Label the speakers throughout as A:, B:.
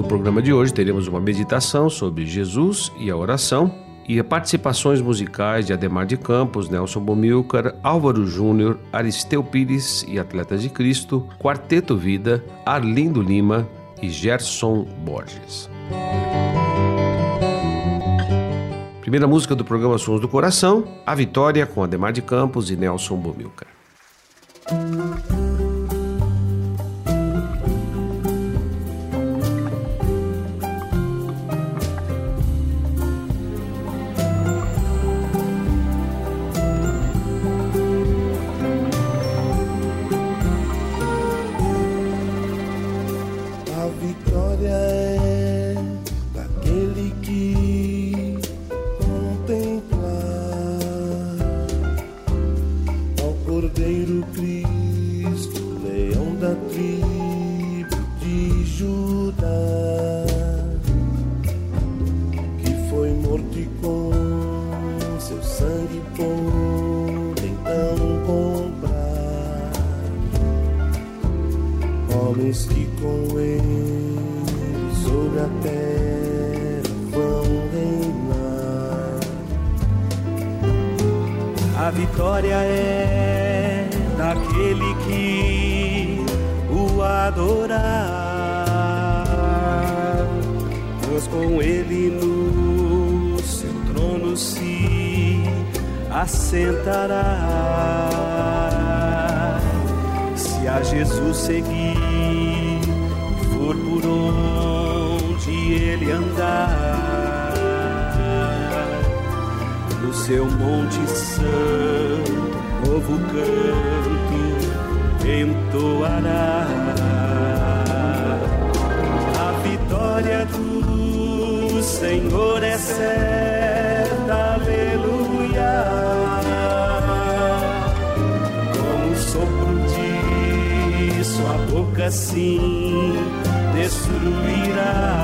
A: No programa de hoje teremos uma meditação sobre Jesus e a oração e participações musicais de Ademar de Campos, Nelson Bomilcar, Álvaro Júnior, Aristeu Pires e Atletas de Cristo, Quarteto Vida, Arlindo Lima e Gerson Borges. Primeira música do programa Sons do Coração, A Vitória com Ademar de Campos e Nelson Bomilcar.
B: Foi morto e com seu sangue pôde então comprar homens que com ele sobre a terra vão reinar.
C: A vitória é daquele que o adorar, pois com ele no se assentará. Se a Jesus seguir, for por onde ele andar no seu monte santo, novo canto entoará. A vitória do Senhor é certa, boca, sim, destruirá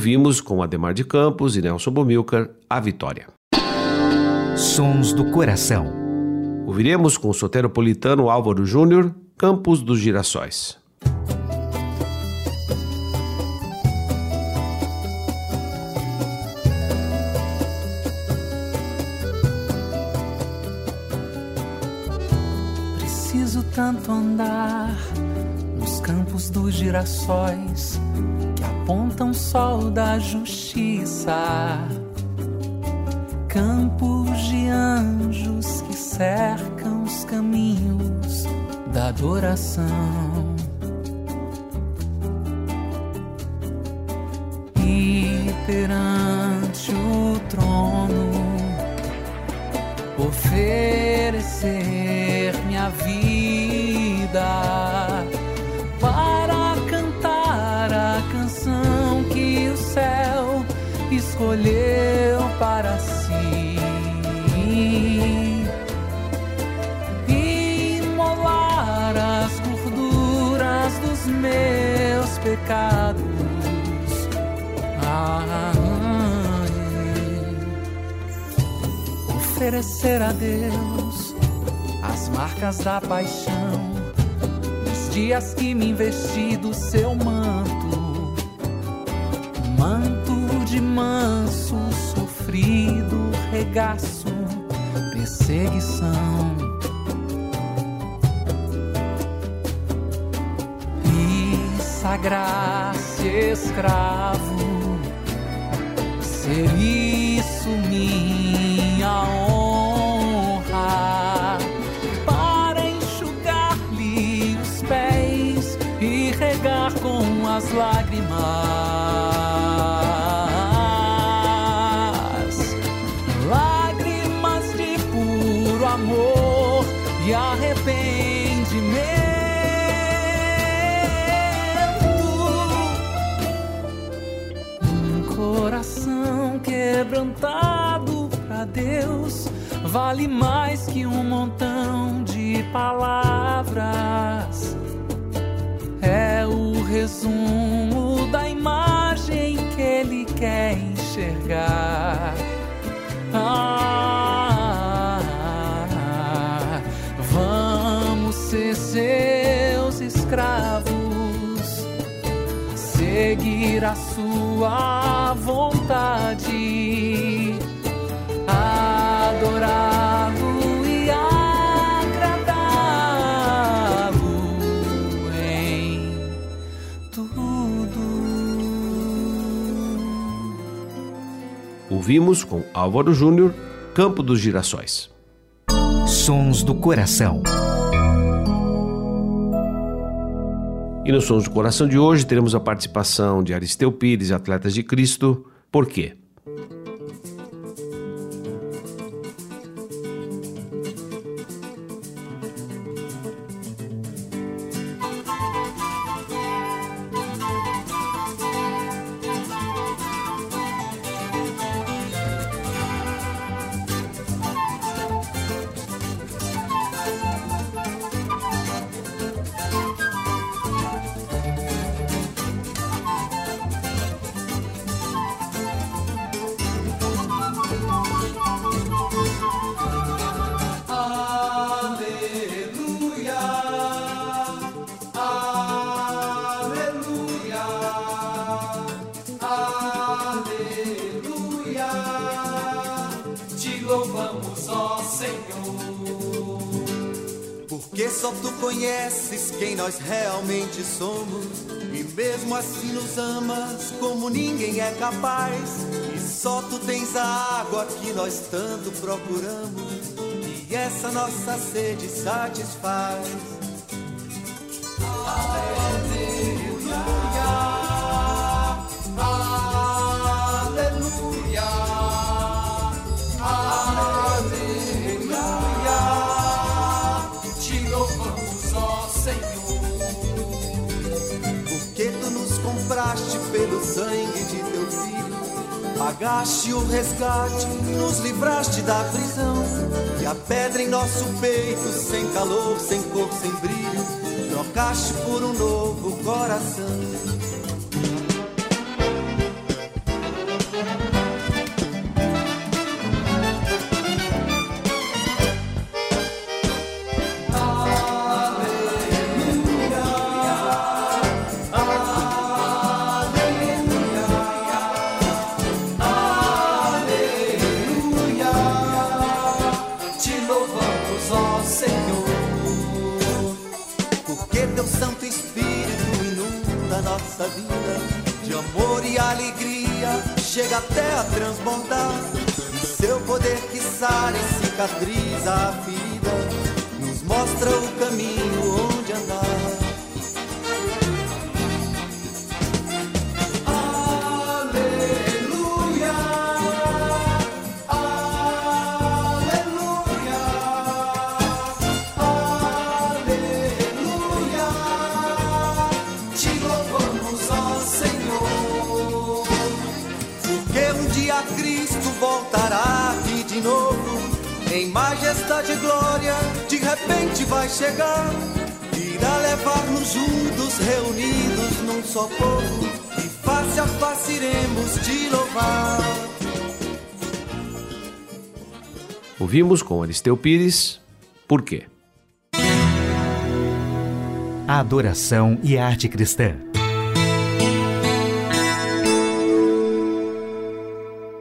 A: Ouvimos com Ademar de Campos e Nelson Bomilcar a vitória.
D: Sons do Coração.
A: Ouviremos com o soteropolitano Álvaro Júnior, Campos dos Girassóis.
E: Preciso tanto andar nos campos dos girassóis apontam sol da justiça campos de anjos que cercam os caminhos da adoração. E perante o trono oferecer minha vida escolheu para si meus pecados. Ah, oferecer a Deus as marcas da paixão, nos dias que me investi do seu manto, manto de manso, sofrido regaço, perseguição sagrar-se escravo, ser isso minha honra, para enxugar-lhe os pés e regar com as. Lágrimas vale mais que um montão de palavras. É o resumo da imagem que ele quer enxergar. Ah, vamos ser seus escravos seguir a sua vontade, adorá-lo e agradá-lo em tudo.
A: Ouvimos com Álvaro Júnior, Campo dos Girassóis.
D: Sons do Coração.
A: E no Sons do Coração de hoje teremos a participação de Aristeu Pires, Atletas de Cristo. Por quê?
F: Só tu conheces quem nós realmente somos. E mesmo assim nos amas como ninguém é capaz. E só tu tens a água que nós tanto procuramos. E essa nossa sede satisfaz. Pagaste o resgate, nos livraste da prisão. E a pedra em nosso peito, sem calor, sem cor, sem brilho, trocaste por um novo coração. Nossa vida, de amor e alegria, chega até a transbordar. E seu poder que sara e cicatriza a ferida, nos mostra o caminho majestade e glória de repente vai chegar. Irá levar-nos juntos, reunidos num só povo, e face a face iremos te louvar.
A: Ouvimos com Aristeu Pires, por quê?
D: A adoração e a arte cristã.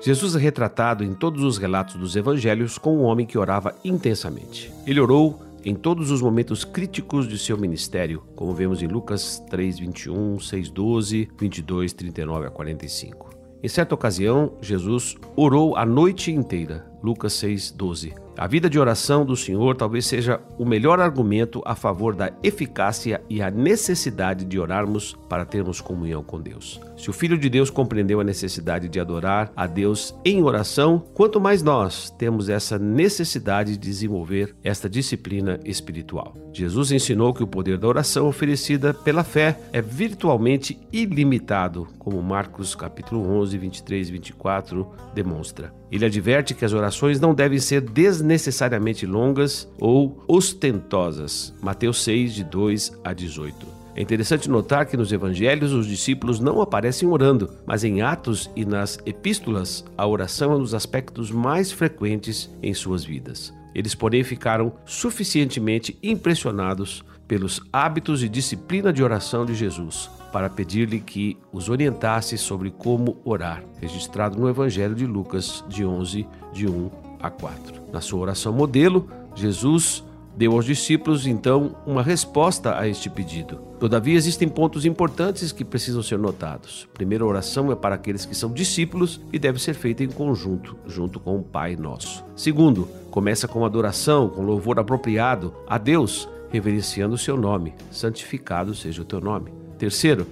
A: Jesus é retratado em todos os relatos dos evangelhos como um homem que orava intensamente. Ele orou em todos os momentos críticos de seu ministério, como vemos em Lucas 3, 21, 6, 12, 22, 39 a 45. Em certa ocasião, Jesus orou a noite inteira, Lucas 6, 12. A vida de oração do Senhor talvez seja o melhor argumento a favor da eficácia e a necessidade de orarmos para termos comunhão com Deus. Se o Filho de Deus compreendeu a necessidade de adorar a Deus em oração, quanto mais nós temos essa necessidade de desenvolver esta disciplina espiritual. Jesus ensinou que o poder da oração oferecida pela fé é virtualmente ilimitado, como Marcos capítulo 11, 23 e 24 demonstra. Ele adverte que as orações não devem ser desnecessariamente longas ou ostentosas. Mateus 6, de 2 a 18. É interessante notar que nos evangelhos os discípulos não aparecem orando, mas em Atos e nas epístolas a oração é um dos aspectos mais frequentes em suas vidas. Eles, porém, ficaram suficientemente impressionados pelos hábitos e disciplina de oração de Jesus para pedir-lhe que os orientasse sobre como orar, registrado no Evangelho de Lucas, de 11, de 1 a 4. Na sua oração modelo, Jesus deu aos discípulos então uma resposta a este pedido. Todavia, existem pontos importantes que precisam ser notados. A primeira oração é para aqueles que são discípulos e deve ser feita em conjunto, junto com o Pai Nosso. Segundo, começa com adoração, com louvor apropriado a Deus reverenciando o seu nome. Santificado seja o teu nome. Terceiro,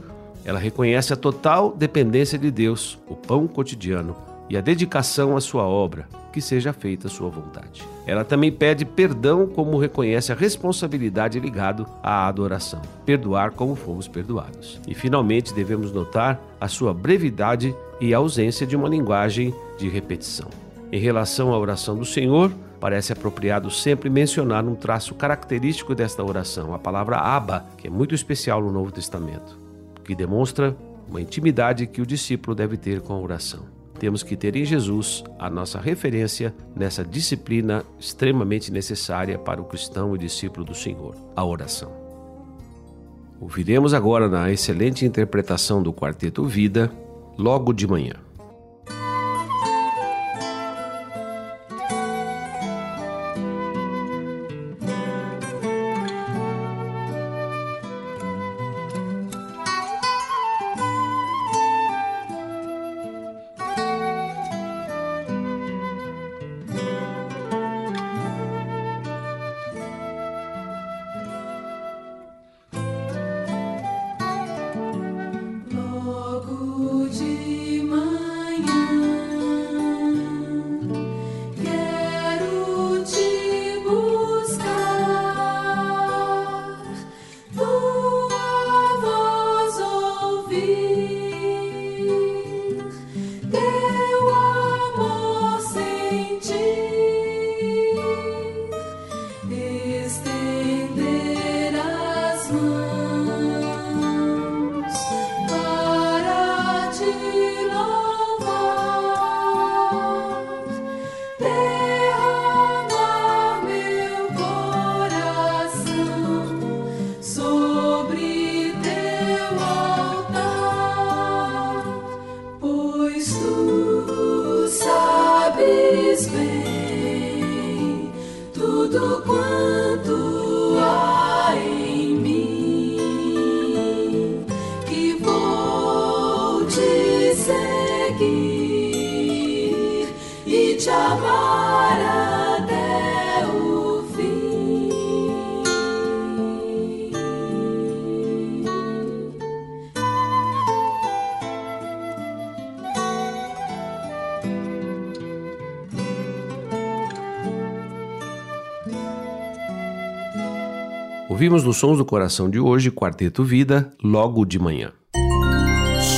A: ela reconhece a total dependência de Deus, o pão cotidiano e a dedicação à sua obra, que seja feita a sua vontade. Ela também pede perdão, como reconhece a responsabilidade ligado à adoração, perdoar como fomos perdoados. E finalmente devemos notar a sua brevidade e a ausência de uma linguagem de repetição. Em relação à oração do Senhor, parece apropriado sempre mencionar um traço característico desta oração, a palavra Abba, que é muito especial no Novo Testamento, que demonstra uma intimidade que o discípulo deve ter com a oração. Temos que ter em Jesus a nossa referência nessa disciplina extremamente necessária para o cristão e discípulo do Senhor, a oração. Ouviremos agora na excelente interpretação do quarteto Vida, logo de manhã.
G: Ouvimos nos Sons do Coração de hoje Quarteto Vida, logo de manhã.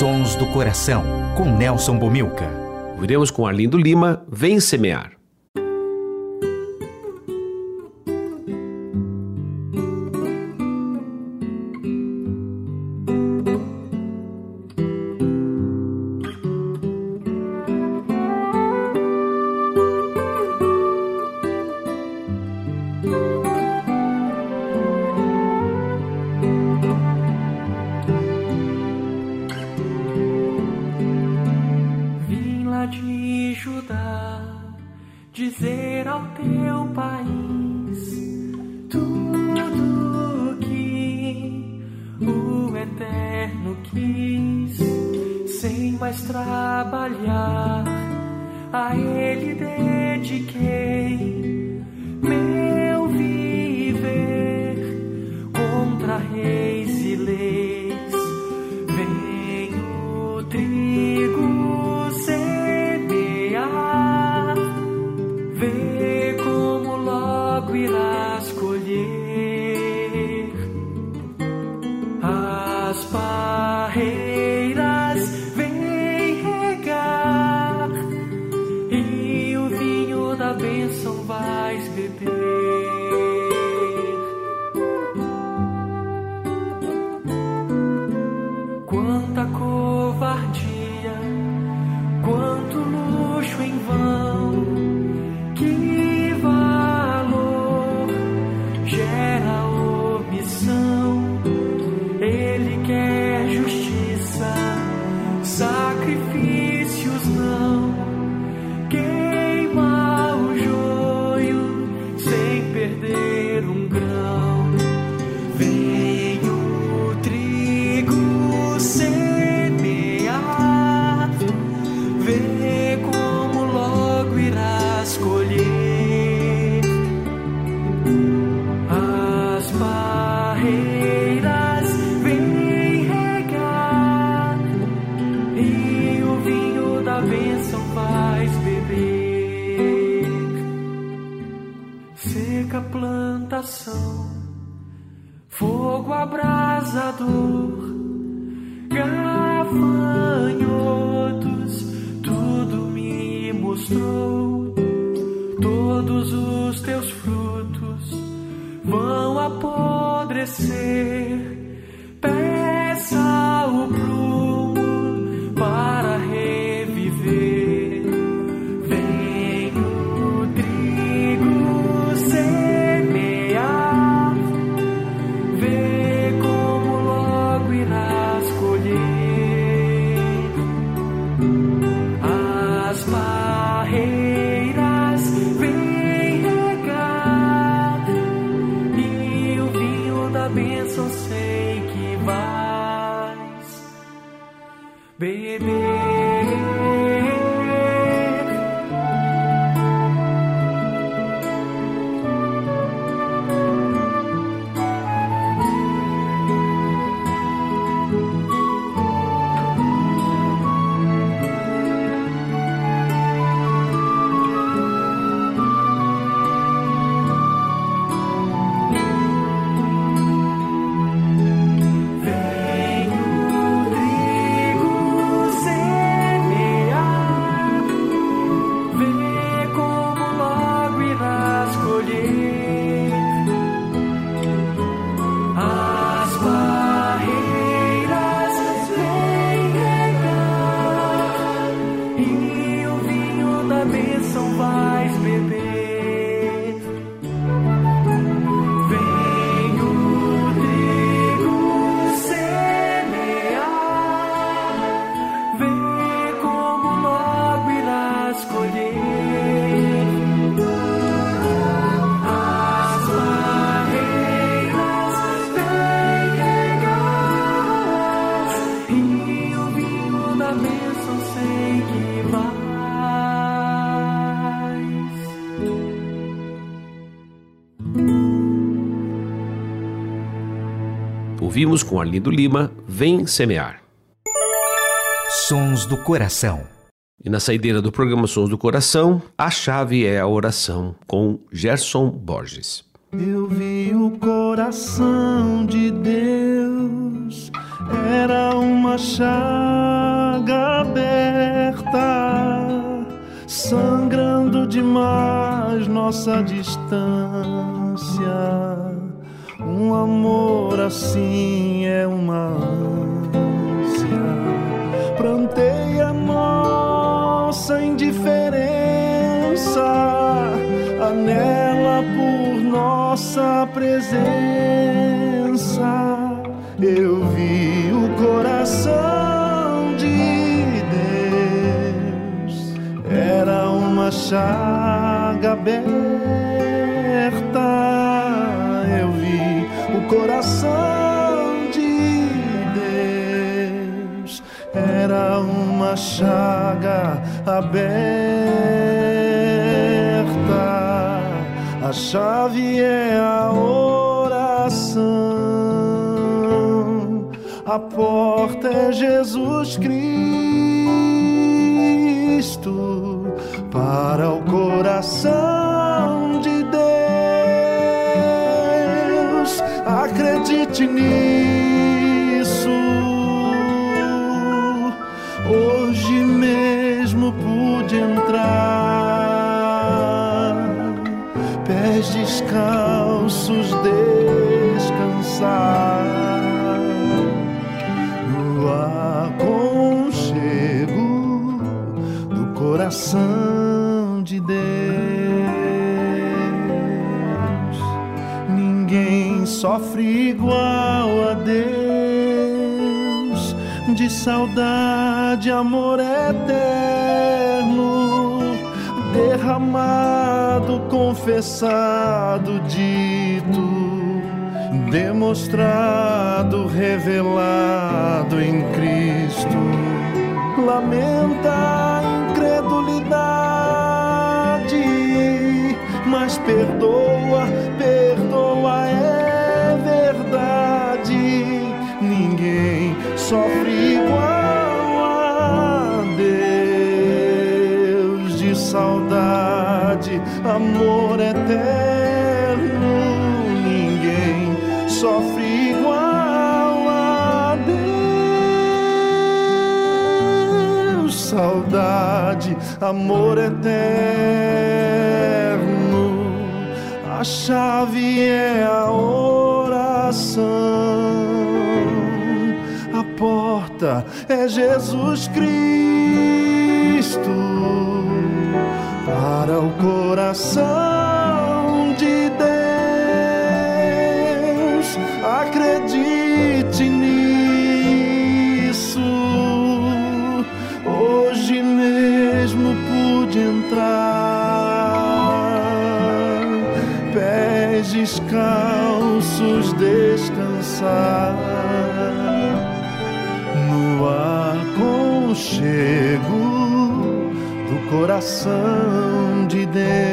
D: Sons do Coração, com Nelson Bomilca.
G: Viremos com Arlindo Lima, Vem Semear.
A: Ouvimos com Arlindo Lima, Vem Semear.
D: Sons do Coração.
A: E na saideira do programa Sons do Coração, a chave é a oração, com Gerson Borges.
H: Eu vi o coração de Deus, era uma chaga aberta, sangrando demais nossa distância. Um amor assim é uma ânsia. Plantei a nossa indiferença, anela por nossa presença. Eu vi o coração de Deus, era uma chaga aberta. Era uma chaga aberta. A chave é a oração, a porta é Jesus Cristo para o coração de Deus. Acredite nisso. Hoje mesmo pude entrar, pés descalços descansar. No aconchego do coração de Deus. Ninguém sofre igual a Deus de saudade, amor eterno, derramado, confessado, dito, demonstrado, revelado em Cristo. Lamenta a incredulidade, mas perdoa, perdoa, é verdade. Ninguém sofre eterno. Ninguém sofre igual a Deus, saudade, amor eterno. A chave é a oração a porta é Jesus Cristo para o coração de Deus. Acredite nisso. Hoje mesmo pude entrar, pés descalços descansar no aconchego do coração de Deus.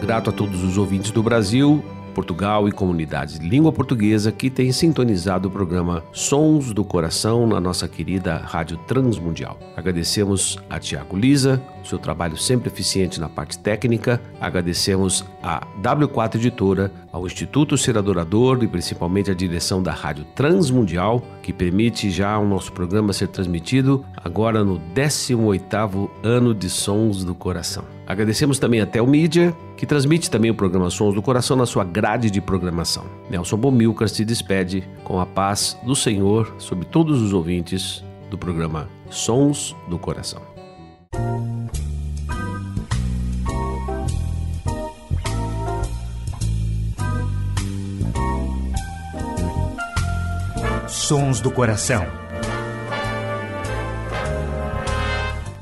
A: Grato a todos os ouvintes do Brasil, Portugal e comunidades de língua portuguesa que têm sintonizado o programa Sons do Coração na nossa querida Rádio Transmundial. Agradecemos a Tiago Lisa, seu trabalho sempre eficiente na parte técnica. Agradecemos a W4 Editora, ao Instituto Ser Adorador e principalmente à direção da Rádio Transmundial, que permite já o nosso programa ser transmitido agora no 18º ano de Sons do Coração. Agradecemos também a Telmídia, que transmite também o programa Sons do Coração na sua grade de programação. Nelson Bomilcar se despede com a paz do Senhor sobre todos os ouvintes do programa Sons do Coração.
D: Sons do Coração.